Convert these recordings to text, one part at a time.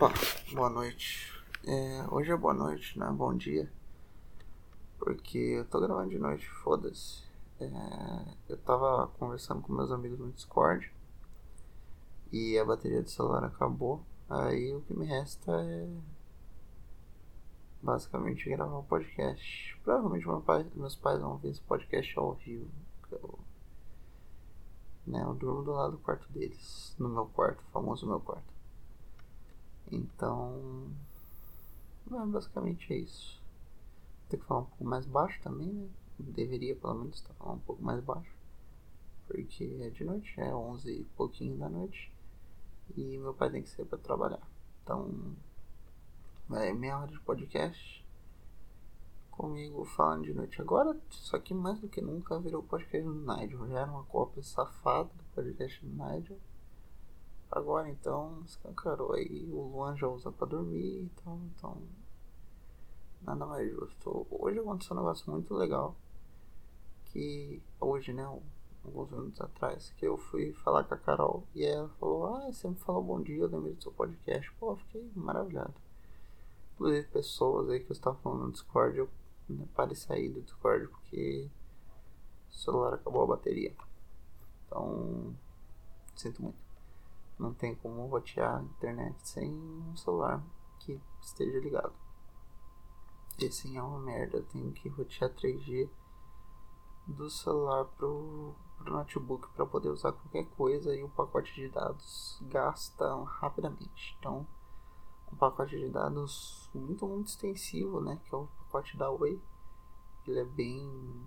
Opa, boa noite. É, hoje é boa noite, não é bom dia. Porque eu tô gravando de noite, foda-se. É, eu tava conversando com meus amigos no Discord e a bateria do celular acabou. Aí o que me resta é basicamente gravar um podcast. Provavelmente meu pai, meus pais vão ver esse podcast ao vivo. Eu, né, eu durmo do lado do quarto deles, no meu quarto, famoso meu quarto. Então, é, basicamente é isso. Tem que falar um pouco mais baixo também, né? Deveria pelo menos estar falando um pouco mais baixo. Porque é de noite, é 11 e pouquinho da noite. E meu pai tem que sair para trabalhar. Então, é meia hora de podcast comigo falando de noite agora. Só que mais do que nunca virou podcast do Nigel. Já era uma cópia safada do podcast do Nigel. Agora então escancarou aí, o Luan já usa pra dormir e tal, então nada mais justo. Hoje aconteceu um negócio muito legal. Que hoje, né, alguns minutos atrás, que eu fui falar com a Carol e ela falou, ah, você me falou bom dia, eu lembrei do seu podcast. Pô, fiquei maravilhado. Inclusive pessoas aí que eu estava falando no Discord, eu né, parei sair do Discord porque o celular acabou a bateria. Então, sinto muito. Não tem como rotear a internet sem um celular que esteja ligado. E assim é uma merda. Eu tenho que rotear 3G do celular pro, pro notebook para poder usar qualquer coisa e o pacote de dados gasta rapidamente. Então, um pacote de dados muito, muito extensivo, né? Que é o pacote da Way. Ele é bem,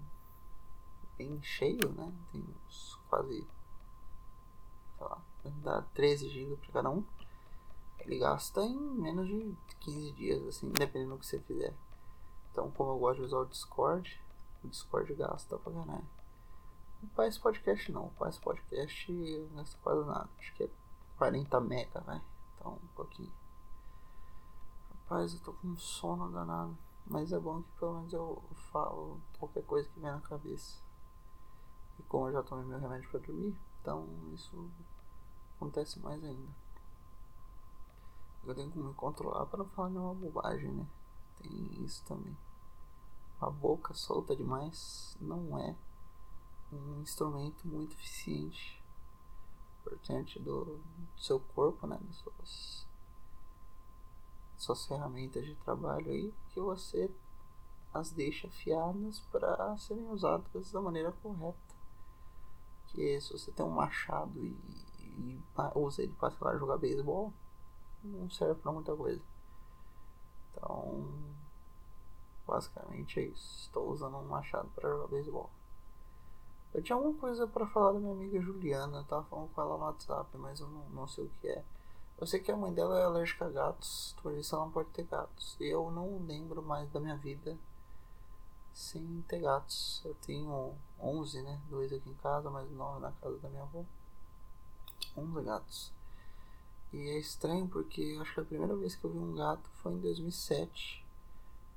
bem cheio, né? Tem uns quase, sei lá, dá 13 GB para cada um. Ele gasta em menos de 15 dias, assim, dependendo do que você fizer. Então, como eu gosto de usar o Discord, o Discord gasta pra caralho. O Paz Podcast não, o Paz Podcast não gasta quase nada. Acho que é 40 mega, né? Então, um pouquinho. Rapaz, eu tô com sono danado. Mas é bom que pelo menos eu falo qualquer coisa que vem na cabeça. E como eu já tomei meu remédio para dormir, então isso acontece mais ainda. Eu tenho que me controlar para não falar nenhuma bobagem, né? Tem isso também. A boca solta demais não é um instrumento muito eficiente. Importante do, do seu corpo, né? Das suas, suas ferramentas de trabalho aí, que você as deixa afiadas para serem usadas da maneira correta. Que se você tem um machado e e usa ele para, sei lá, jogar beisebol, não serve para muita coisa. Então, basicamente é isso. Estou usando um machado para jogar beisebol. Eu tinha alguma coisa para falar da minha amiga Juliana, eu tava falando com ela no WhatsApp, mas eu não, não sei o que é. Eu sei que a mãe dela é alérgica a gatos, por isso ela não pode ter gatos. E eu não lembro mais da minha vida sem ter gatos. Eu tenho 11, né? Dois aqui em casa, mais nove na casa da minha avó. 11 gatos. E é estranho porque acho que a primeira vez que eu vi um gato foi em 2007.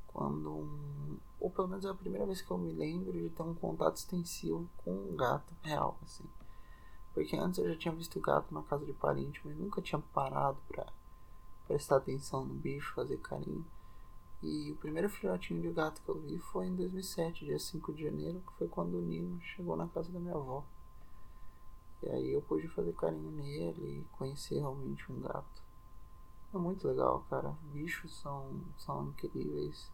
Quando um, Ou pelo menos é a primeira vez que eu me lembro de ter um contato extensivo com um gato real, assim. Porque antes eu já tinha visto gato na casa de parente, mas nunca tinha parado pra prestar atenção no bicho, fazer carinho. E o primeiro filhotinho de gato que eu vi foi em 2007, dia 5 de janeiro, que foi quando o Nino chegou na casa da minha avó. E aí eu pude fazer carinho nele e conhecer realmente um gato. É muito legal, cara. Bichos são, são incríveis.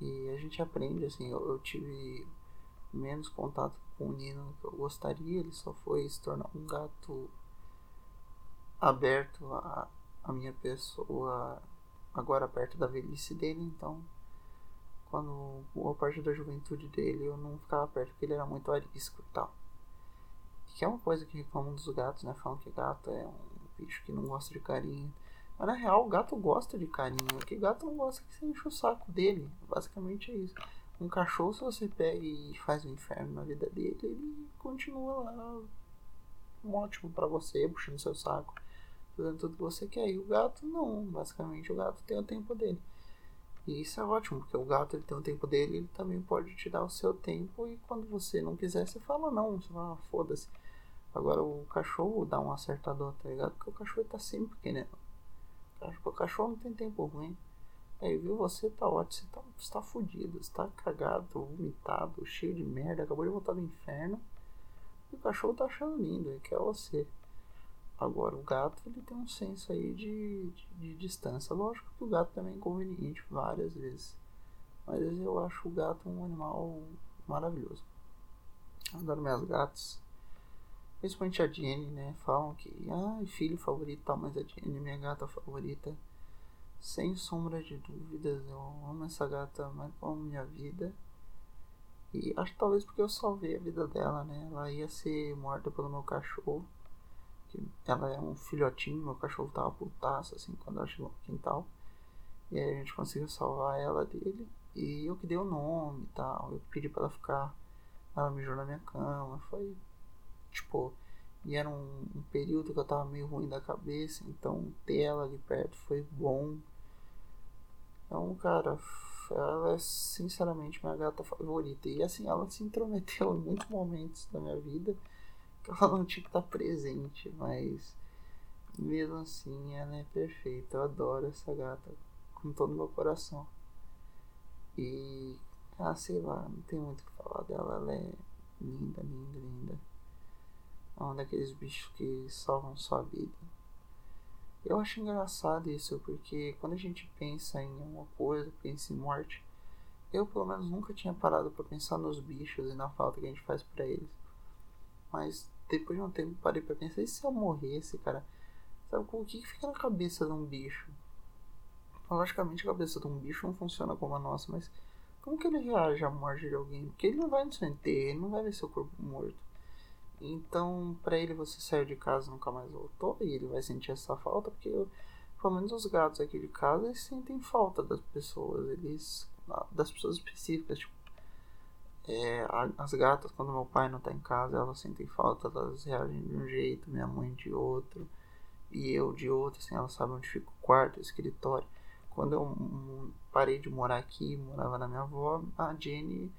E a gente aprende, assim, eu, eu tive menos contato com o Nino que eu gostaria. Ele só foi se tornar um gato aberto a, a minha pessoa agora perto da velhice dele, então quando boa parte da juventude dele eu não ficava perto porque ele era muito arisco e tal. Que é uma coisa que reclamam dos gatos, né? Falam que gato é um bicho que não gosta de carinho. Mas na real, o gato gosta de carinho. O que gato não gosta que você enche o saco dele. Basicamente é isso. Um cachorro, se você pega e faz um inferno na vida dele, ele continua lá um ótimo para você, puxando seu saco, fazendo tudo que você quer. E o gato não. Basicamente, o gato tem o tempo dele. E isso é ótimo, porque o gato ele tem o tempo dele, ele também pode te dar o seu tempo e quando você não quiser, você fala não, você fala, ah, foda-se. Agora o cachorro dá um acertador, tá ligado? Porque o cachorro tá sempre querendo. O cachorro não tem tempo ruim. Aí viu você, tá ótimo, você tá, você tá fudido, você tá cagado, vomitado, cheio de merda, acabou de voltar do inferno. E o cachorro tá achando lindo, ele quer você. Agora o gato ele tem um senso aí de, de, de distância. Lógico que o gato também é inconveniente várias vezes. Mas eu acho o gato um animal maravilhoso. Adoro minhas gatas. Principalmente a Jenny, né? Falam que, ah, filho favorito tal, mas a Jenny é minha gata favorita. Sem sombra de dúvidas, eu amo essa gata mais como minha vida. E acho que talvez porque eu salvei a vida dela, né? Ela ia ser morta pelo meu cachorro. Que ela é um filhotinho, meu cachorro tava putaço, assim, quando eu achei no quintal. E aí a gente conseguiu salvar ela dele. E eu que dei o nome e tal. Eu pedi pra ela ficar. Ela mijou na minha cama. Foi tipo. E era um, um, período que eu tava meio ruim da cabeça. Então ter ela ali perto foi bom. Então, cara, ela é sinceramente minha gata favorita. E assim, ela se intrometeu em muitos momentos da minha vida ela não tinha que estar presente, mas mesmo assim ela é perfeita. Eu adoro essa gata com todo o meu coração. E, ah, sei lá, não tem muito o que falar dela. Ela é linda, linda, linda. É um daqueles bichos que salvam sua vida. Eu acho engraçado isso, porque quando a gente pensa em alguma coisa, pensa em morte, eu pelo menos nunca tinha parado para pensar nos bichos e na falta que a gente faz para eles. Mas depois de um tempo parei para pensar, e se eu morresse, cara? Sabe o que fica na cabeça de um bicho? Logicamente a cabeça de um bicho não funciona como a nossa, mas como que ele reage à morte de alguém? Porque ele não vai no seu enterro, ele não vai ver seu corpo morto. Então, para ele você saiu de casa e nunca mais voltou, e ele vai sentir essa falta, porque eu, pelo menos os gatos aqui de casa, eles sentem falta das pessoas, eles das pessoas específicas, tipo, é, as gatas quando meu pai não tá em casa, elas sentem falta, elas reagem de um jeito, minha mãe de outro, e eu de outro, assim, elas sabem onde fica o quarto, o escritório. Quando eu parei de morar aqui, morava na minha avó, a Jenny,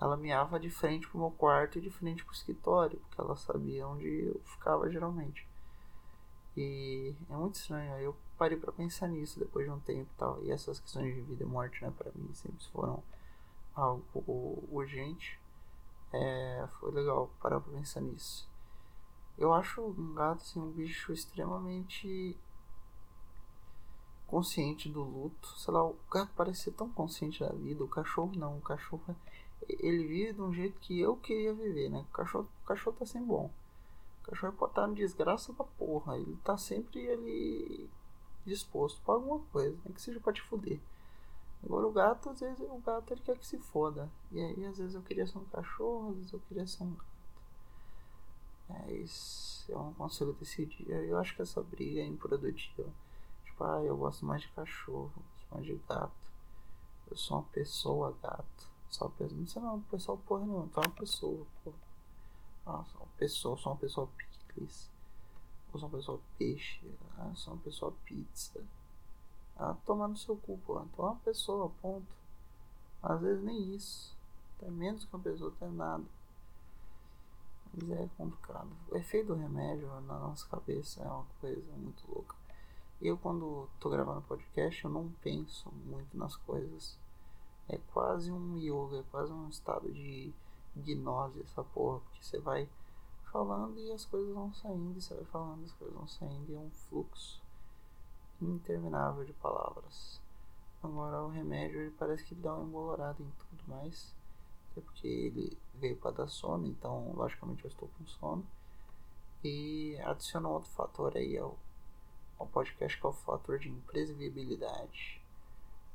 ela miava de frente pro meu quarto e de frente pro escritório, porque ela sabia onde eu ficava geralmente. E é muito estranho, aí eu parei para pensar nisso depois de um tempo e tal. E essas questões de vida e morte, né, para mim sempre foram algo urgente. É, foi legal parar pra pensar nisso. Eu acho um gato assim, um bicho extremamente consciente do luto. Sei lá, o gato parece ser tão consciente da vida. O cachorro não. O cachorro ele vive de um jeito que eu queria viver, né? O cachorro, o cachorro tá sempre bom. O cachorro pode estar em desgraça da porra. Ele tá sempre ali disposto para alguma coisa, nem que seja pra te fuder. Agora o gato, às vezes, o gato ele quer que se foda. E aí às vezes eu queria ser um cachorro, às vezes eu queria ser um gato. Mas eu não consigo decidir. Eu acho que essa briga é improdutiva ah, eu gosto mais de cachorro, gosto mais de gato. Eu sou uma pessoa gato. Só uma pessoa, não sei não, pessoa porra nenhuma, é uma pessoa, porra. Ah, sou uma pessoa, sou uma pessoa picles. Eu sou uma pessoa peixe. Ah, sou uma pessoa pizza. Tomar no seu cu. Tu é uma pessoa, ponto. Às vezes nem isso. Até menos que uma pessoa, até nada. Mas é complicado. O efeito do remédio na nossa cabeça é uma coisa muito louca. Eu, quando tô gravando podcast, eu não penso muito nas coisas. É quase um yoga, é quase um estado de gnose essa porra, porque você vai falando e as coisas vão saindo, e você vai falando e as coisas vão saindo, e é um fluxo interminável de palavras. Agora, o remédio, ele parece que dá uma embolorada em tudo mais, até porque ele veio para dar sono, então, logicamente, eu estou com sono. E adicionou outro fator aí, é o um podcast que é o fator de imprevisibilidade.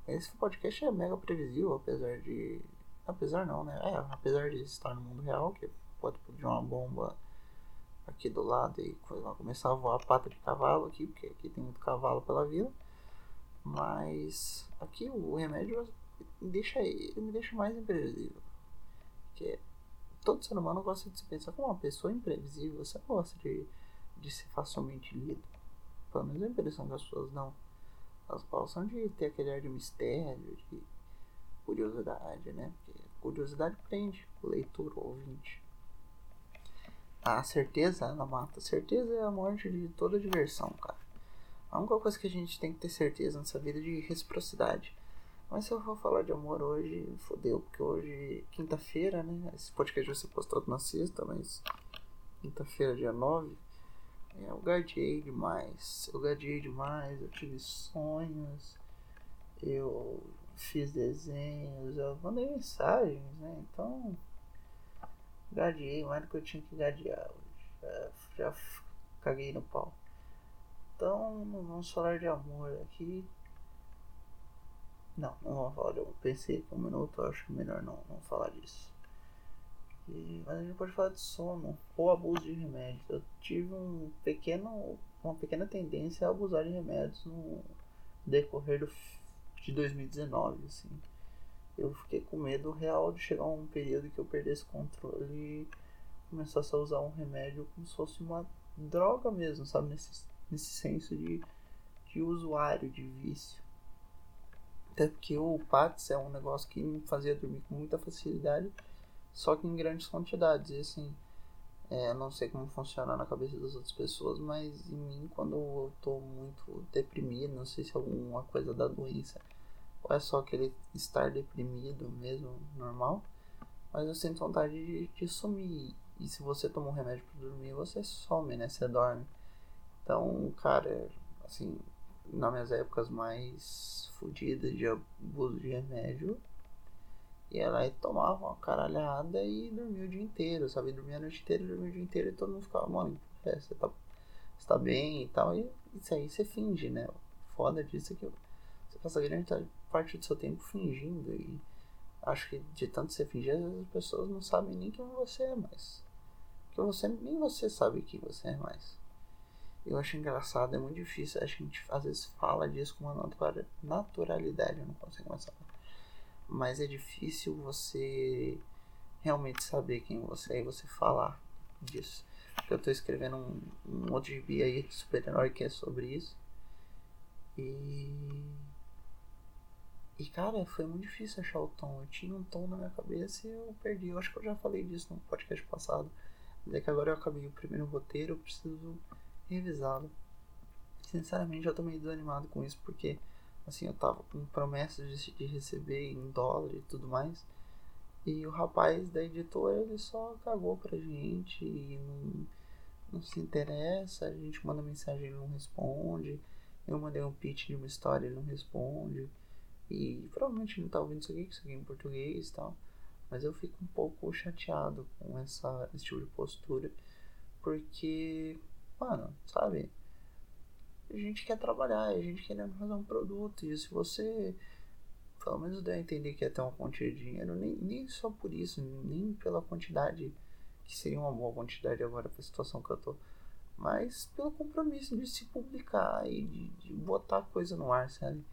Esse podcast é mega previsível, apesar de. Apesar não, né? É, apesar de estar no mundo real, que pode explodir uma bomba aqui do lado e começar a voar a pata de cavalo aqui, porque aqui tem muito cavalo pela vila. Mas aqui o remédio deixa, ele me deixa mais imprevisível. Porque todo ser humano gosta de se pensar como uma pessoa imprevisível, você não gosta de, de ser facilmente lido. Pelo menos a impressão das pessoas não. Elas gostam de ter aquele ar de mistério, de curiosidade, né? Porque curiosidade prende o leitor, o ouvinte. A certeza, ela mata. A certeza é a morte de toda diversão, cara. A única coisa que a gente tem que ter certeza nessa vida é de reciprocidade. Mas se eu for falar de amor hoje, fodeu, porque hoje, quinta-feira, né? Esse podcast vai ser postado na sexta, mas quinta-feira, dia 9. É, eu gadiei demais. Eu gadiei demais, eu tive sonhos, eu fiz desenhos, eu mandei mensagens, né? Então, gadiei mais do que eu tinha que gadear hoje. Já, já caguei no pau. Então, vamos falar de amor aqui. Não, não vamos falar de amor. Pensei que um minuto, acho melhor não, não falar disso. E, mas a gente pode falar de sono ou abuso de remédios. Eu tive um pequeno, uma pequena tendência a abusar de remédios no decorrer do, de 2019. Assim. Eu fiquei com medo real de chegar um período que eu perdesse controle e começasse a usar um remédio como se fosse uma droga mesmo, sabe? Nesse, nesse senso de, de usuário, de vício. Até porque o Pats é um negócio que me fazia dormir com muita facilidade só que em grandes quantidades. E assim, é, não sei como funciona na cabeça das outras pessoas, mas em mim, quando eu tô muito deprimido, não sei se é alguma coisa da doença, ou é só aquele estar deprimido mesmo, normal, mas eu sinto vontade de, de sumir. E se você toma um remédio para dormir, você some, né? Você dorme. Então, cara, assim, nas minhas épocas mais fodidas de abuso de remédio, ia lá e tomava uma caralhada e dormia o dia inteiro, sabe? Dormia a noite inteira dormia o dia inteiro e todo mundo ficava, mano, é, você tá, você tá bem e tal. E isso aí você finge, né? Foda disso é que você passa grande parte do seu tempo fingindo e acho que de tanto você fingir, as pessoas não sabem nem quem você é mais. Que você nem você sabe quem você é mais. Eu acho engraçado, é muito difícil. A gente às vezes fala disso com uma naturalidade, eu não consigo mais falar mas é difícil você realmente saber quem você é e você falar disso. Eu estou escrevendo um, um outro gibi aí super-herói que é sobre isso. E. E cara, foi muito difícil achar o tom. Eu tinha um tom na minha cabeça e eu perdi. Eu acho que eu já falei disso no podcast passado. Mas é que agora eu acabei o primeiro roteiro, eu preciso revisá-lo. Sinceramente, eu tô meio desanimado com isso porque Assim, eu tava com promessas de, de receber em dólar e tudo mais. E o rapaz da editora, ele só cagou pra gente e não, não se interessa. A gente manda mensagem, ele não responde. Eu mandei um pitch de uma história, ele não responde. E provavelmente não tá ouvindo isso aqui, isso aqui é em português e tal. Mas eu fico um pouco chateado com essa, esse tipo de postura. Porque, mano, sabe? a gente quer trabalhar, a gente querendo fazer um produto. E se você, pelo menos, der a entender que é ter uma quantia de dinheiro, nem, nem só por isso, nem pela quantidade, que seria uma boa quantidade agora para a situação que eu tô, mas pelo compromisso de se publicar e de, de botar coisa no ar, sabe?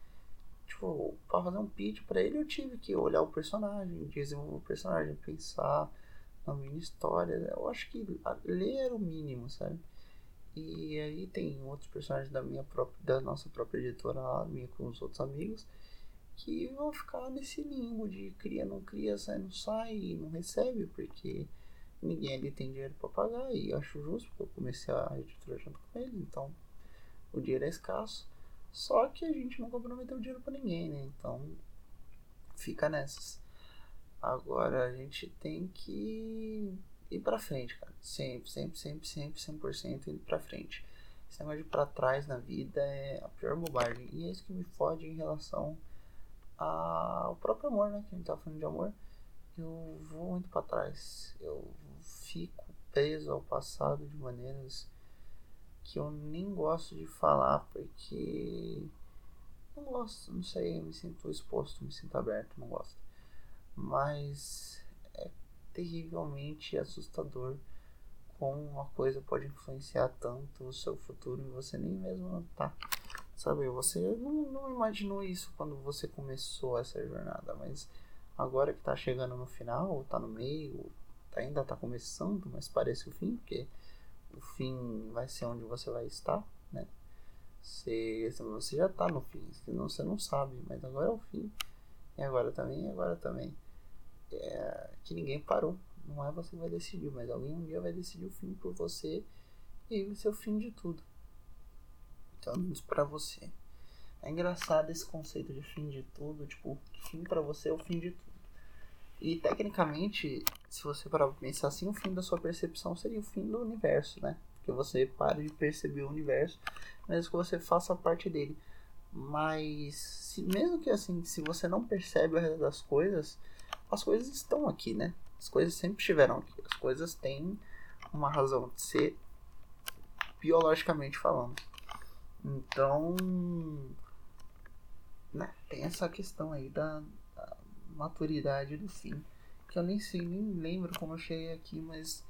Tipo, para fazer um pitch para ele, eu tive que olhar o personagem, desenvolver o personagem, pensar na minha história. Eu acho que ler era o mínimo, sabe? E aí tem outros personagens da minha própria, da nossa própria editora lá, minha com os outros amigos, que vão ficar nesse limbo de cria, não cria, sai, não sai, não recebe, porque ninguém ali tem dinheiro para pagar, e acho justo, porque eu comecei a editora junto com eles, então o dinheiro é escasso. Só que a gente não comprometeu dinheiro para ninguém, né? Então fica nessas. Agora a gente tem que ir pra frente, cara. Sempre, sempre, sempre, sempre, 100% indo pra frente. Esse negócio de pra trás na vida é a pior bobagem. E é isso que me fode em relação ao próprio amor, né? Que a gente tá falando de amor. Eu vou muito pra trás. Eu fico preso ao passado de maneiras que eu nem gosto de falar porque não gosto, não sei, me sinto exposto, me sinto aberto, não gosto. Mas terrivelmente assustador como uma coisa pode influenciar tanto o seu futuro e você nem mesmo tá. Sabe, você não, não imaginou isso quando você começou essa jornada, mas agora que tá chegando no final, tá no meio, ainda tá começando, mas parece o fim, porque o fim vai ser onde você vai estar, né? Você, você já tá no fim, senão você não sabe, mas agora é o fim. E agora também, e agora também é, que ninguém parou. Não é você que vai decidir, mas alguém um dia vai decidir o fim por você e vai ser o fim de tudo. Menos pra você. É engraçado esse conceito de fim de tudo, tipo, fim para você é o fim de tudo. E tecnicamente, se você parar pra pensar assim, o fim da sua percepção seria o fim do universo, né? Porque você para de perceber o universo, mesmo que você faça parte dele. Mas se, mesmo que assim, se você não percebe o resto das coisas, as coisas estão aqui, né? As coisas sempre estiveram aqui. As coisas têm uma razão de ser, biologicamente falando. Então, né, tem essa questão aí da, da maturidade do fim. Que eu nem sei, nem lembro como eu cheguei aqui, mas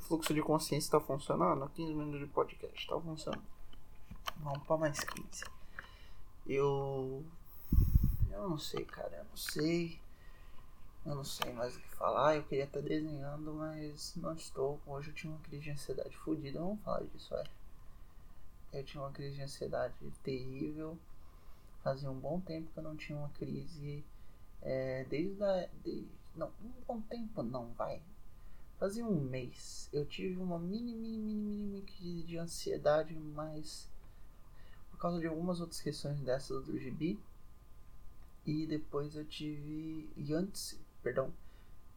fluxo de consciência está funcionando. 15 minutos de podcast, está funcionando. Vamos para mais 15. Eu. Eu não sei, cara. Eu não sei. Eu não sei mais o que falar. Eu queria estar desenhando, mas não estou. Hoje eu tinha uma crise de ansiedade fodida. Vamos falar disso, é. Eu tinha uma crise de ansiedade terrível. Fazia um bom tempo que eu não tinha uma crise. É, desde a. De, não, um bom tempo não, vai. Fazia um mês. Eu tive uma mini, mini, mini, mini crise de ansiedade, mas causa de algumas outras questões dessas do gibi. E depois eu tive. E antes, perdão,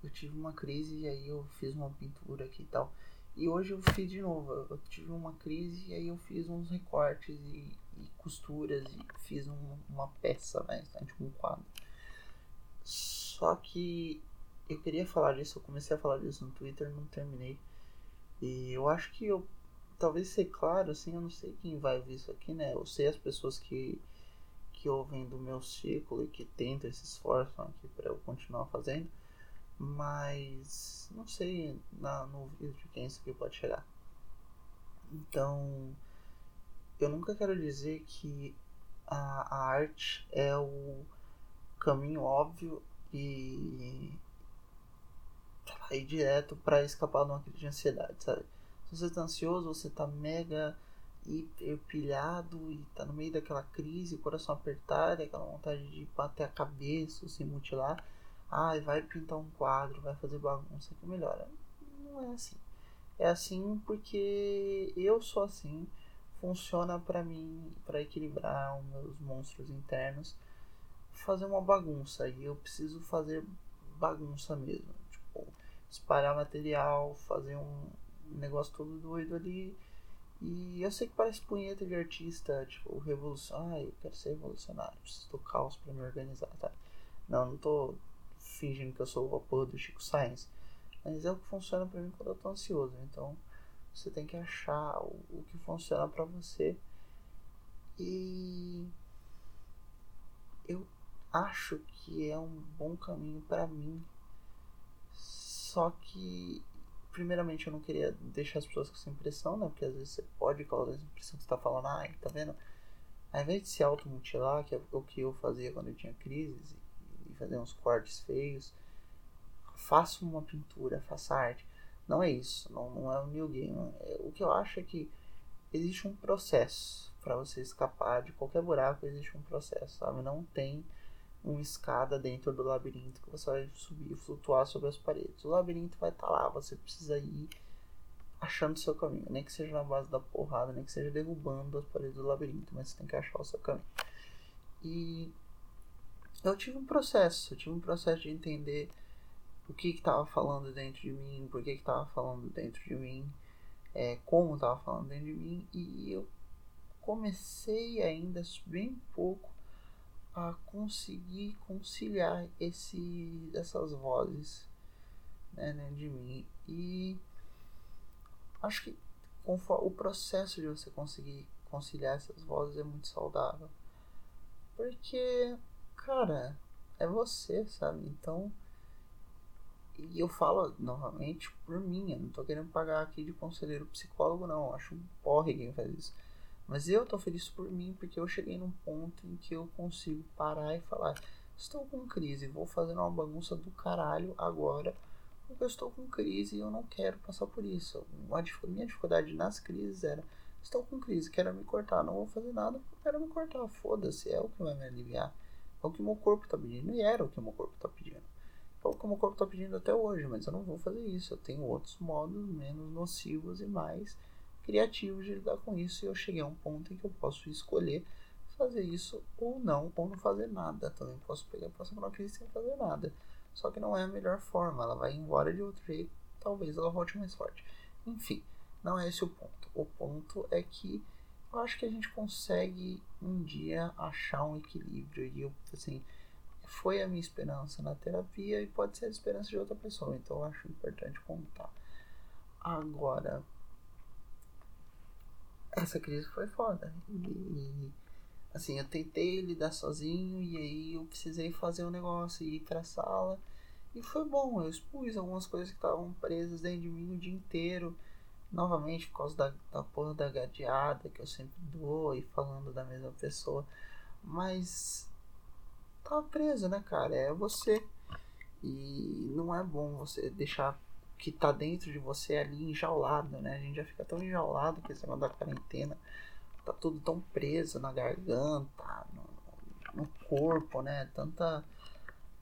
eu tive uma crise e aí eu fiz uma pintura aqui e tal. E hoje eu fiz de novo. Eu tive uma crise e aí eu fiz uns recortes e, e costuras e fiz um, uma peça, né? Um quadro. Só que eu queria falar disso, eu comecei a falar disso no Twitter, não terminei. E eu acho que eu talvez ser claro, assim, eu não sei quem vai ver isso aqui, né? Eu sei as pessoas que, que ouvem do meu círculo e que tentam, se esforçam aqui para eu continuar fazendo, mas não sei na, no vídeo de quem isso aqui pode chegar. Então, eu nunca quero dizer que a, a arte é o caminho óbvio e ir direto para escapar de uma crise de ansiedade, sabe? Se você tá ansioso, você tá mega pilhado e tá no meio daquela crise, coração apertado, aquela vontade de bater a cabeça, se mutilar. Ai, vai pintar um quadro, vai fazer bagunça que melhora. Não é assim. É assim porque eu sou assim. Funciona para mim, para equilibrar os meus monstros internos, fazer uma bagunça. E eu preciso fazer bagunça mesmo. Tipo, espalhar material, fazer um, negócio todo doido ali. E eu sei que parece punheta de artista, tipo, revolução. Ah, eu quero ser revolucionário, preciso do caos pra me organizar, tá? Não, não tô fingindo que eu sou o porra do Chico Science. Mas é o que funciona pra mim quando eu tô ansioso. Então você tem que achar o, o que funciona pra você. E eu acho que é um bom caminho para mim. Só que primeiramente eu não queria deixar as pessoas com essa impressão, né? Porque às vezes você pode causar essa impressão que você tá falando, ai, tá vendo? Ao invés de se automutilar, que é o que eu fazia quando eu tinha crises, e fazer uns cortes feios, faça uma pintura, faça arte. Não é isso, não, não é o new game. É, o que eu acho é que existe um processo para você escapar de qualquer buraco, existe um processo, sabe? Não tem uma escada dentro do labirinto que você vai subir e flutuar sobre as paredes. O labirinto vai estar tá lá, você precisa ir achando o seu caminho, nem que seja na base da porrada, nem que seja derrubando as paredes do labirinto, mas você tem que achar o seu caminho. E eu tive um processo, eu tive um processo de entender o que estava falando dentro de mim, por que estava falando dentro de mim, é, como estava falando dentro de mim, e eu comecei ainda bem pouco a conseguir conciliar esse, essas vozes né, dentro de mim. E acho que o processo de você conseguir conciliar essas vozes é muito saudável. Porque, cara, é você, sabe? Então. E eu falo novamente por mim, eu não tô querendo pagar aqui de conselheiro psicólogo, não. Eu acho um porre quem faz isso. Mas eu tô feliz por mim porque eu cheguei num ponto em que eu consigo parar e falar: estou com crise, vou fazer uma bagunça do caralho agora, porque eu estou com crise e eu não quero passar por isso. Minha dificuldade nas crises era: estou com crise, quero me cortar, não vou fazer nada porque quero me cortar, foda-se, é o que vai me aliviar. É o que meu corpo tá pedindo e era o que meu corpo tá pedindo. É o que meu corpo tá pedindo até hoje, mas eu não vou fazer isso. Eu tenho outros modos menos nocivos e mais criativos de lidar com isso e eu cheguei a um ponto em que eu posso escolher fazer isso ou não, ou não fazer nada. Também posso pegar a próxima crise sem fazer nada. Só que não é a melhor forma, ela vai embora de outro jeito, talvez ela volte mais forte. Enfim, não é esse o ponto. O ponto é que eu acho que a gente consegue um dia achar um equilíbrio e eu assim foi a minha esperança na terapia e pode ser a esperança de outra pessoa, então eu acho importante contar. Agora, essa crise foi foda. E, assim, eu tentei lidar sozinho e aí eu precisei fazer um negócio e ir pra sala. E foi bom, eu expus algumas coisas que estavam presas dentro de mim o dia inteiro. Novamente, por causa da, da porra da gadeada que eu sempre dou e falando da mesma pessoa. Mas tava preso, né, cara? É você. E não é bom você deixar que tá dentro de você ali enjaulado, né? A gente já fica tão enjaulado com esse da quarentena. Tá tudo tão preso na garganta, no, no corpo, né? Tanta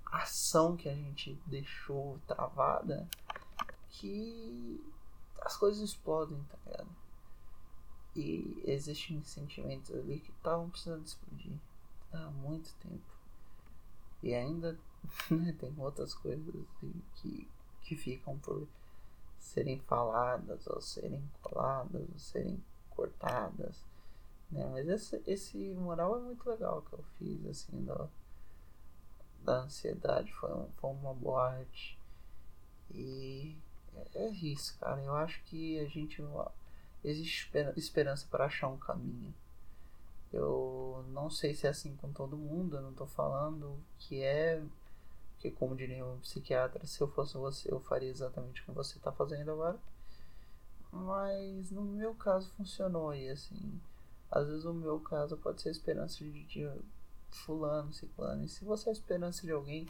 ação que a gente deixou travada que as coisas explodem, tá ligado? E existem sentimentos ali que estavam precisando explodir há muito tempo. E ainda né, tem outras coisas que, que ficam por serem faladas, ou serem coladas, ou serem cortadas. Né? Mas esse, esse mural é muito legal que eu fiz, assim, da, da ansiedade. Foi, um, foi uma boa arte. E é, é isso, cara. Eu acho que a gente. Existe esperança para achar um caminho. Eu não sei se é assim com todo mundo, eu não tô falando que é. Que, como diria um psiquiatra, se eu fosse você, eu faria exatamente o que você tá fazendo agora. Mas no meu caso funcionou e assim. Às vezes o meu caso pode ser a esperança de, de fulano, ciclano. E se você é a esperança de alguém,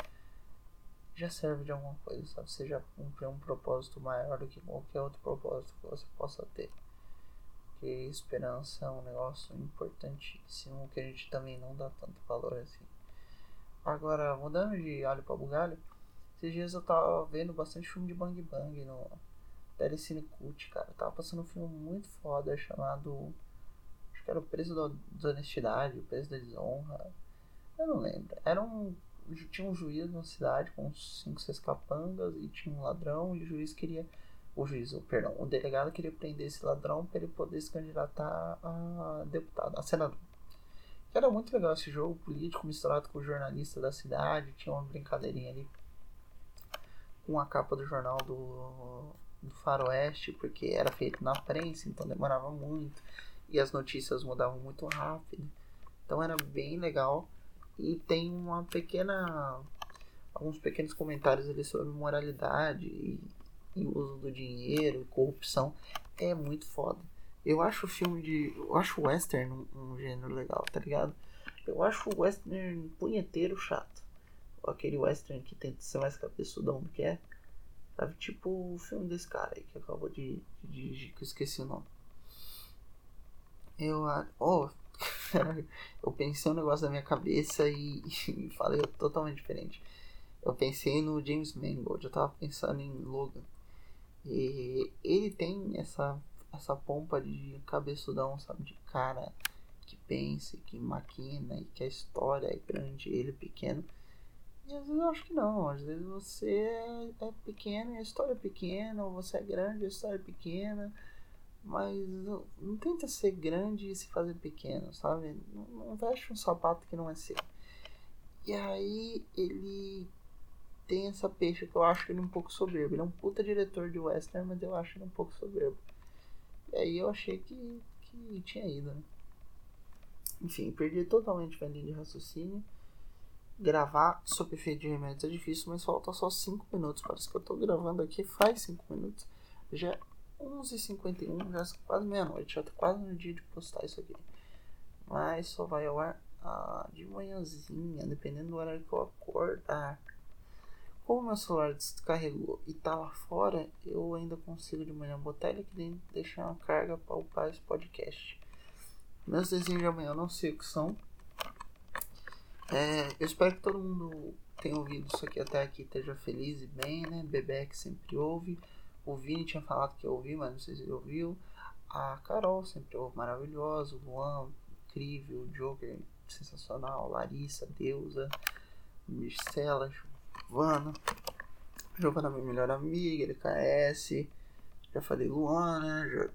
já serve de alguma coisa, sabe? Você já cumpriu um propósito maior do que qualquer outro propósito que você possa ter porque esperança é um negócio importantíssimo que a gente também não dá tanto valor assim. Agora, mudando de alho para bugalho, esses dias eu tava vendo bastante filme de Bang Bang no Telecine Cult, cara. Tava passando um filme muito foda chamado. Acho que era o Preço da Desonestidade, o Preço da Desonra. Eu não lembro. Era um. Tinha um juiz na cidade com uns 5, 6 capangas e tinha um ladrão e o juiz queria o juiz, o, perdão, o delegado queria prender esse ladrão para ele poder se candidatar a deputado, a senador. Era muito legal esse jogo político misturado com o jornalista da cidade, tinha uma brincadeirinha ali com a capa do jornal do, do Faroeste, porque era feito na prensa, então demorava muito e as notícias mudavam muito rápido. Então era bem legal e tem uma pequena alguns pequenos comentários ali sobre moralidade e, e uso do dinheiro corrupção é muito foda. Eu acho o filme de. Eu acho o western um, um gênero legal, tá ligado? Eu acho o western punheteiro chato. Aquele western que tenta ser mais cabeçudão do que é. Sabe? Tipo o filme desse cara aí que acabou de dirigir, que eu esqueci o nome. Eu. Oh, eu pensei um negócio na minha cabeça e, e falei totalmente diferente. Eu pensei no James Mangold, eu tava pensando em Logan. E ele tem essa, essa pompa de cabeçudão, sabe? De cara que pensa, que maquina e que a história é grande ele é pequeno. E às vezes eu acho que não, às vezes você é pequeno e a história é pequena, ou você é grande e a história é pequena, mas não, não tenta ser grande e se fazer pequeno, sabe? Não, não veste um sapato que não é seu. E aí ele tem essa peixe que eu acho ele um pouco soberbo. Ele é um puta diretor de western, mas eu acho ele um pouco soberbo. E aí eu achei que, que tinha ido, né? Enfim, perdi totalmente a linha de raciocínio. Gravar sob efeito de remédios é difícil, mas falta só 5 minutos. Parece que eu tô gravando aqui faz 5 minutos. Já é 11h51, já é quase meia-noite. Já tá quase no dia de postar isso aqui. Mas só vai ao ar ah, de manhãzinha, dependendo do horário que eu acordar. Como meu celular descarregou e tá lá fora, eu ainda consigo de manhã botar ele aqui dentro e deixar uma carga para upar esse podcast. Meus desenhos de amanhã eu não sei o que são. É, eu espero que todo mundo tenha ouvido isso aqui até aqui, esteja feliz e bem, né? Bebê que sempre ouve. O Vini tinha falado que eu ouvi, mas não sei se ele ouviu. A Carol, sempre maravilhosa. O Luan, incrível. O Joker, sensacional. Larissa, deusa. Marcela, Giovana. Giovana, minha melhor amiga. LKS. Já falei Luana.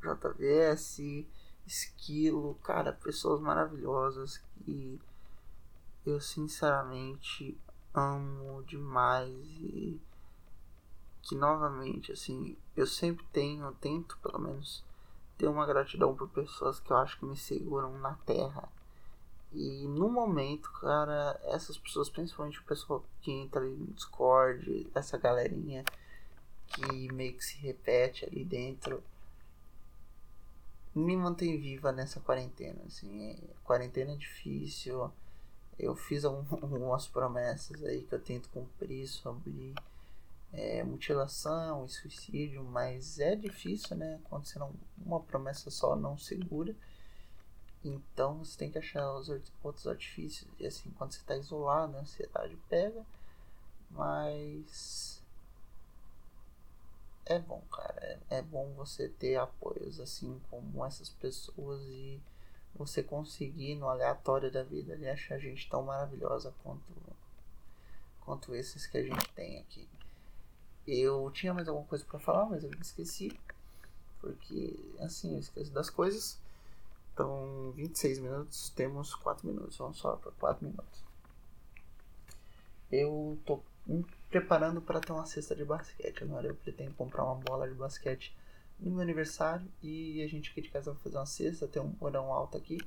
JVS. Esquilo. Cara, pessoas maravilhosas que eu sinceramente amo demais e que novamente assim eu sempre tenho tento pelo menos ter uma gratidão por pessoas que eu acho que me seguram na terra e no momento cara essas pessoas principalmente o pessoal que entra ali no Discord essa galerinha que meio que se repete ali dentro me mantém viva nessa quarentena assim é, quarentena é difícil eu fiz algumas promessas aí que eu tento cumprir sobre é, mutilação e suicídio, mas é difícil, né? Quando você não, uma promessa só não segura. Então você tem que achar os outros artifícios. E assim, quando você está isolado, a ansiedade pega. Mas é bom, cara. É, é bom você ter apoios assim como essas pessoas e você conseguir no aleatório da vida ali achar gente tão maravilhosa quanto quanto esses que a gente tem aqui. Eu tinha mais alguma coisa para falar, mas eu esqueci. Porque assim, eu esqueço das coisas. Então, 26 minutos, temos 4 minutos. Vamos só para 4 minutos. Eu tô me preparando para ter uma cesta de basquete. Agora eu pretendo comprar uma bola de basquete no meu aniversário e a gente aqui de casa vai fazer uma cesta, tem um porão alto aqui.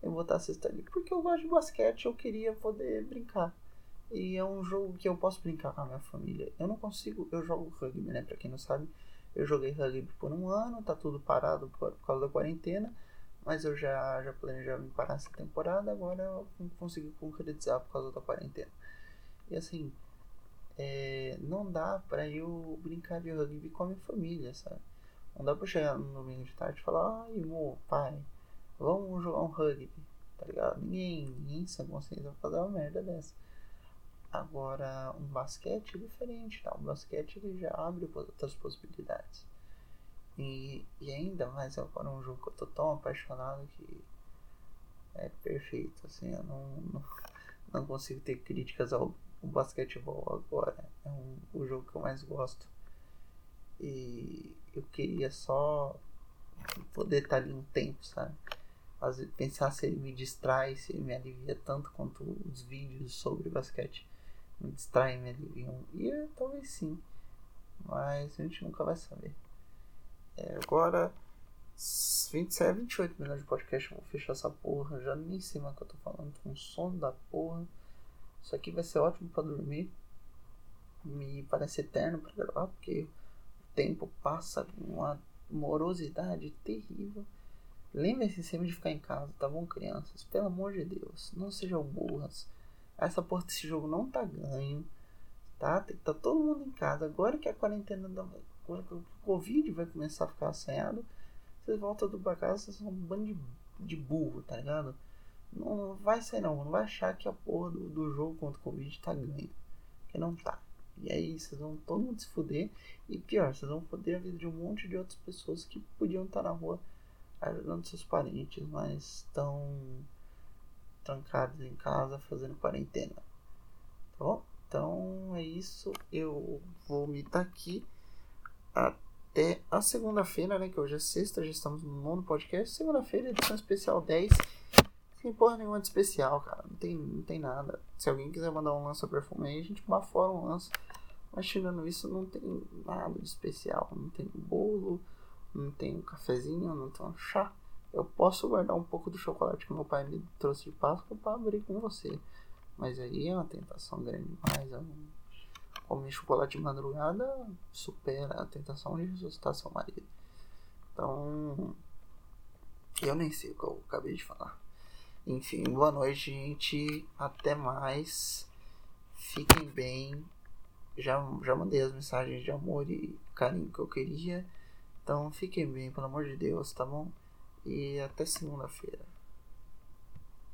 Eu vou botar a cesta ali porque eu gosto de basquete, eu queria poder brincar. E é um jogo que eu posso brincar com a minha família. Eu não consigo, eu jogo rugby, né? Pra quem não sabe, eu joguei rugby por um ano, tá tudo parado por, por causa da quarentena. Mas eu já, já planejava me parar essa temporada, agora eu consegui concretizar por causa da quarentena. E assim, é, não dá pra eu brincar de rugby com a minha família, sabe? Não dá pra chegar no domingo de tarde e falar, ai, mo, pai, vamos jogar um rugby, tá ligado? Ninguém, ninguém sem consciência vai fazer uma merda dessa. Agora, um basquete é diferente, tá? O basquete ele já abre outras possibilidades. E, e ainda mais agora um jogo que eu tô tão apaixonado que é perfeito, assim, eu não, não, não consigo ter críticas ao, ao basquetebol agora. É um, o jogo que eu mais gosto. E eu queria só poder estar ali um tempo, sabe? Fazer, pensar se ele me distrai, se ele me alivia tanto quanto os vídeos sobre basquete me distraem, me aliviam. E é, talvez sim, mas a gente nunca vai saber. É, agora, 27, 28 minutos de podcast, vou fechar essa porra. Já nem sei mais o que eu tô falando, com sono da porra. Isso aqui vai ser ótimo para dormir. Me parece eterno para gravar, porque tempo passa com uma morosidade terrível. Lembre-se sempre de ficar em casa, tá bom, crianças? Pelo amor de Deus, não sejam burras. Essa porra desse jogo não tá ganho, tá? Tá todo mundo em casa. Agora que a quarentena, que o Covid vai começar a ficar assanhado, vocês voltam do casa, vocês são um bando de, de burro, tá ligado? Não vai ser não, não vai achar que a porra do, do jogo contra o Covid tá ganho. Que não tá. E aí vocês vão todo mundo se fuder. E pior, vocês vão foder a vida de um monte de outras pessoas que podiam estar na rua ajudando seus parentes, mas estão trancados em casa fazendo quarentena. Tá bom? Então é isso. Eu vou me estar aqui até a segunda-feira, né? Que hoje é sexta, já estamos no nono podcast. Segunda-feira, edição especial 10. Sem porra nenhuma de especial, cara. Não tem, não tem nada. Se alguém quiser mandar um lança perfume aí, a gente bafora um lança. Mas tirando isso, não tem nada de especial. Não tem bolo, não tem um cafezinho, não tem um chá. Eu posso guardar um pouco do chocolate que meu pai me trouxe de Páscoa para abrir com você. Mas aí é uma tentação grande demais. Eu comer chocolate de madrugada supera a tentação de ressuscitar seu marido. Então, eu nem sei o que eu acabei de falar. Enfim, boa noite, gente. Até mais. Fiquem bem já, já mandei as mensagens de amor e carinho que eu queria. Então fiquem bem, pelo amor de Deus, tá bom? E até segunda-feira.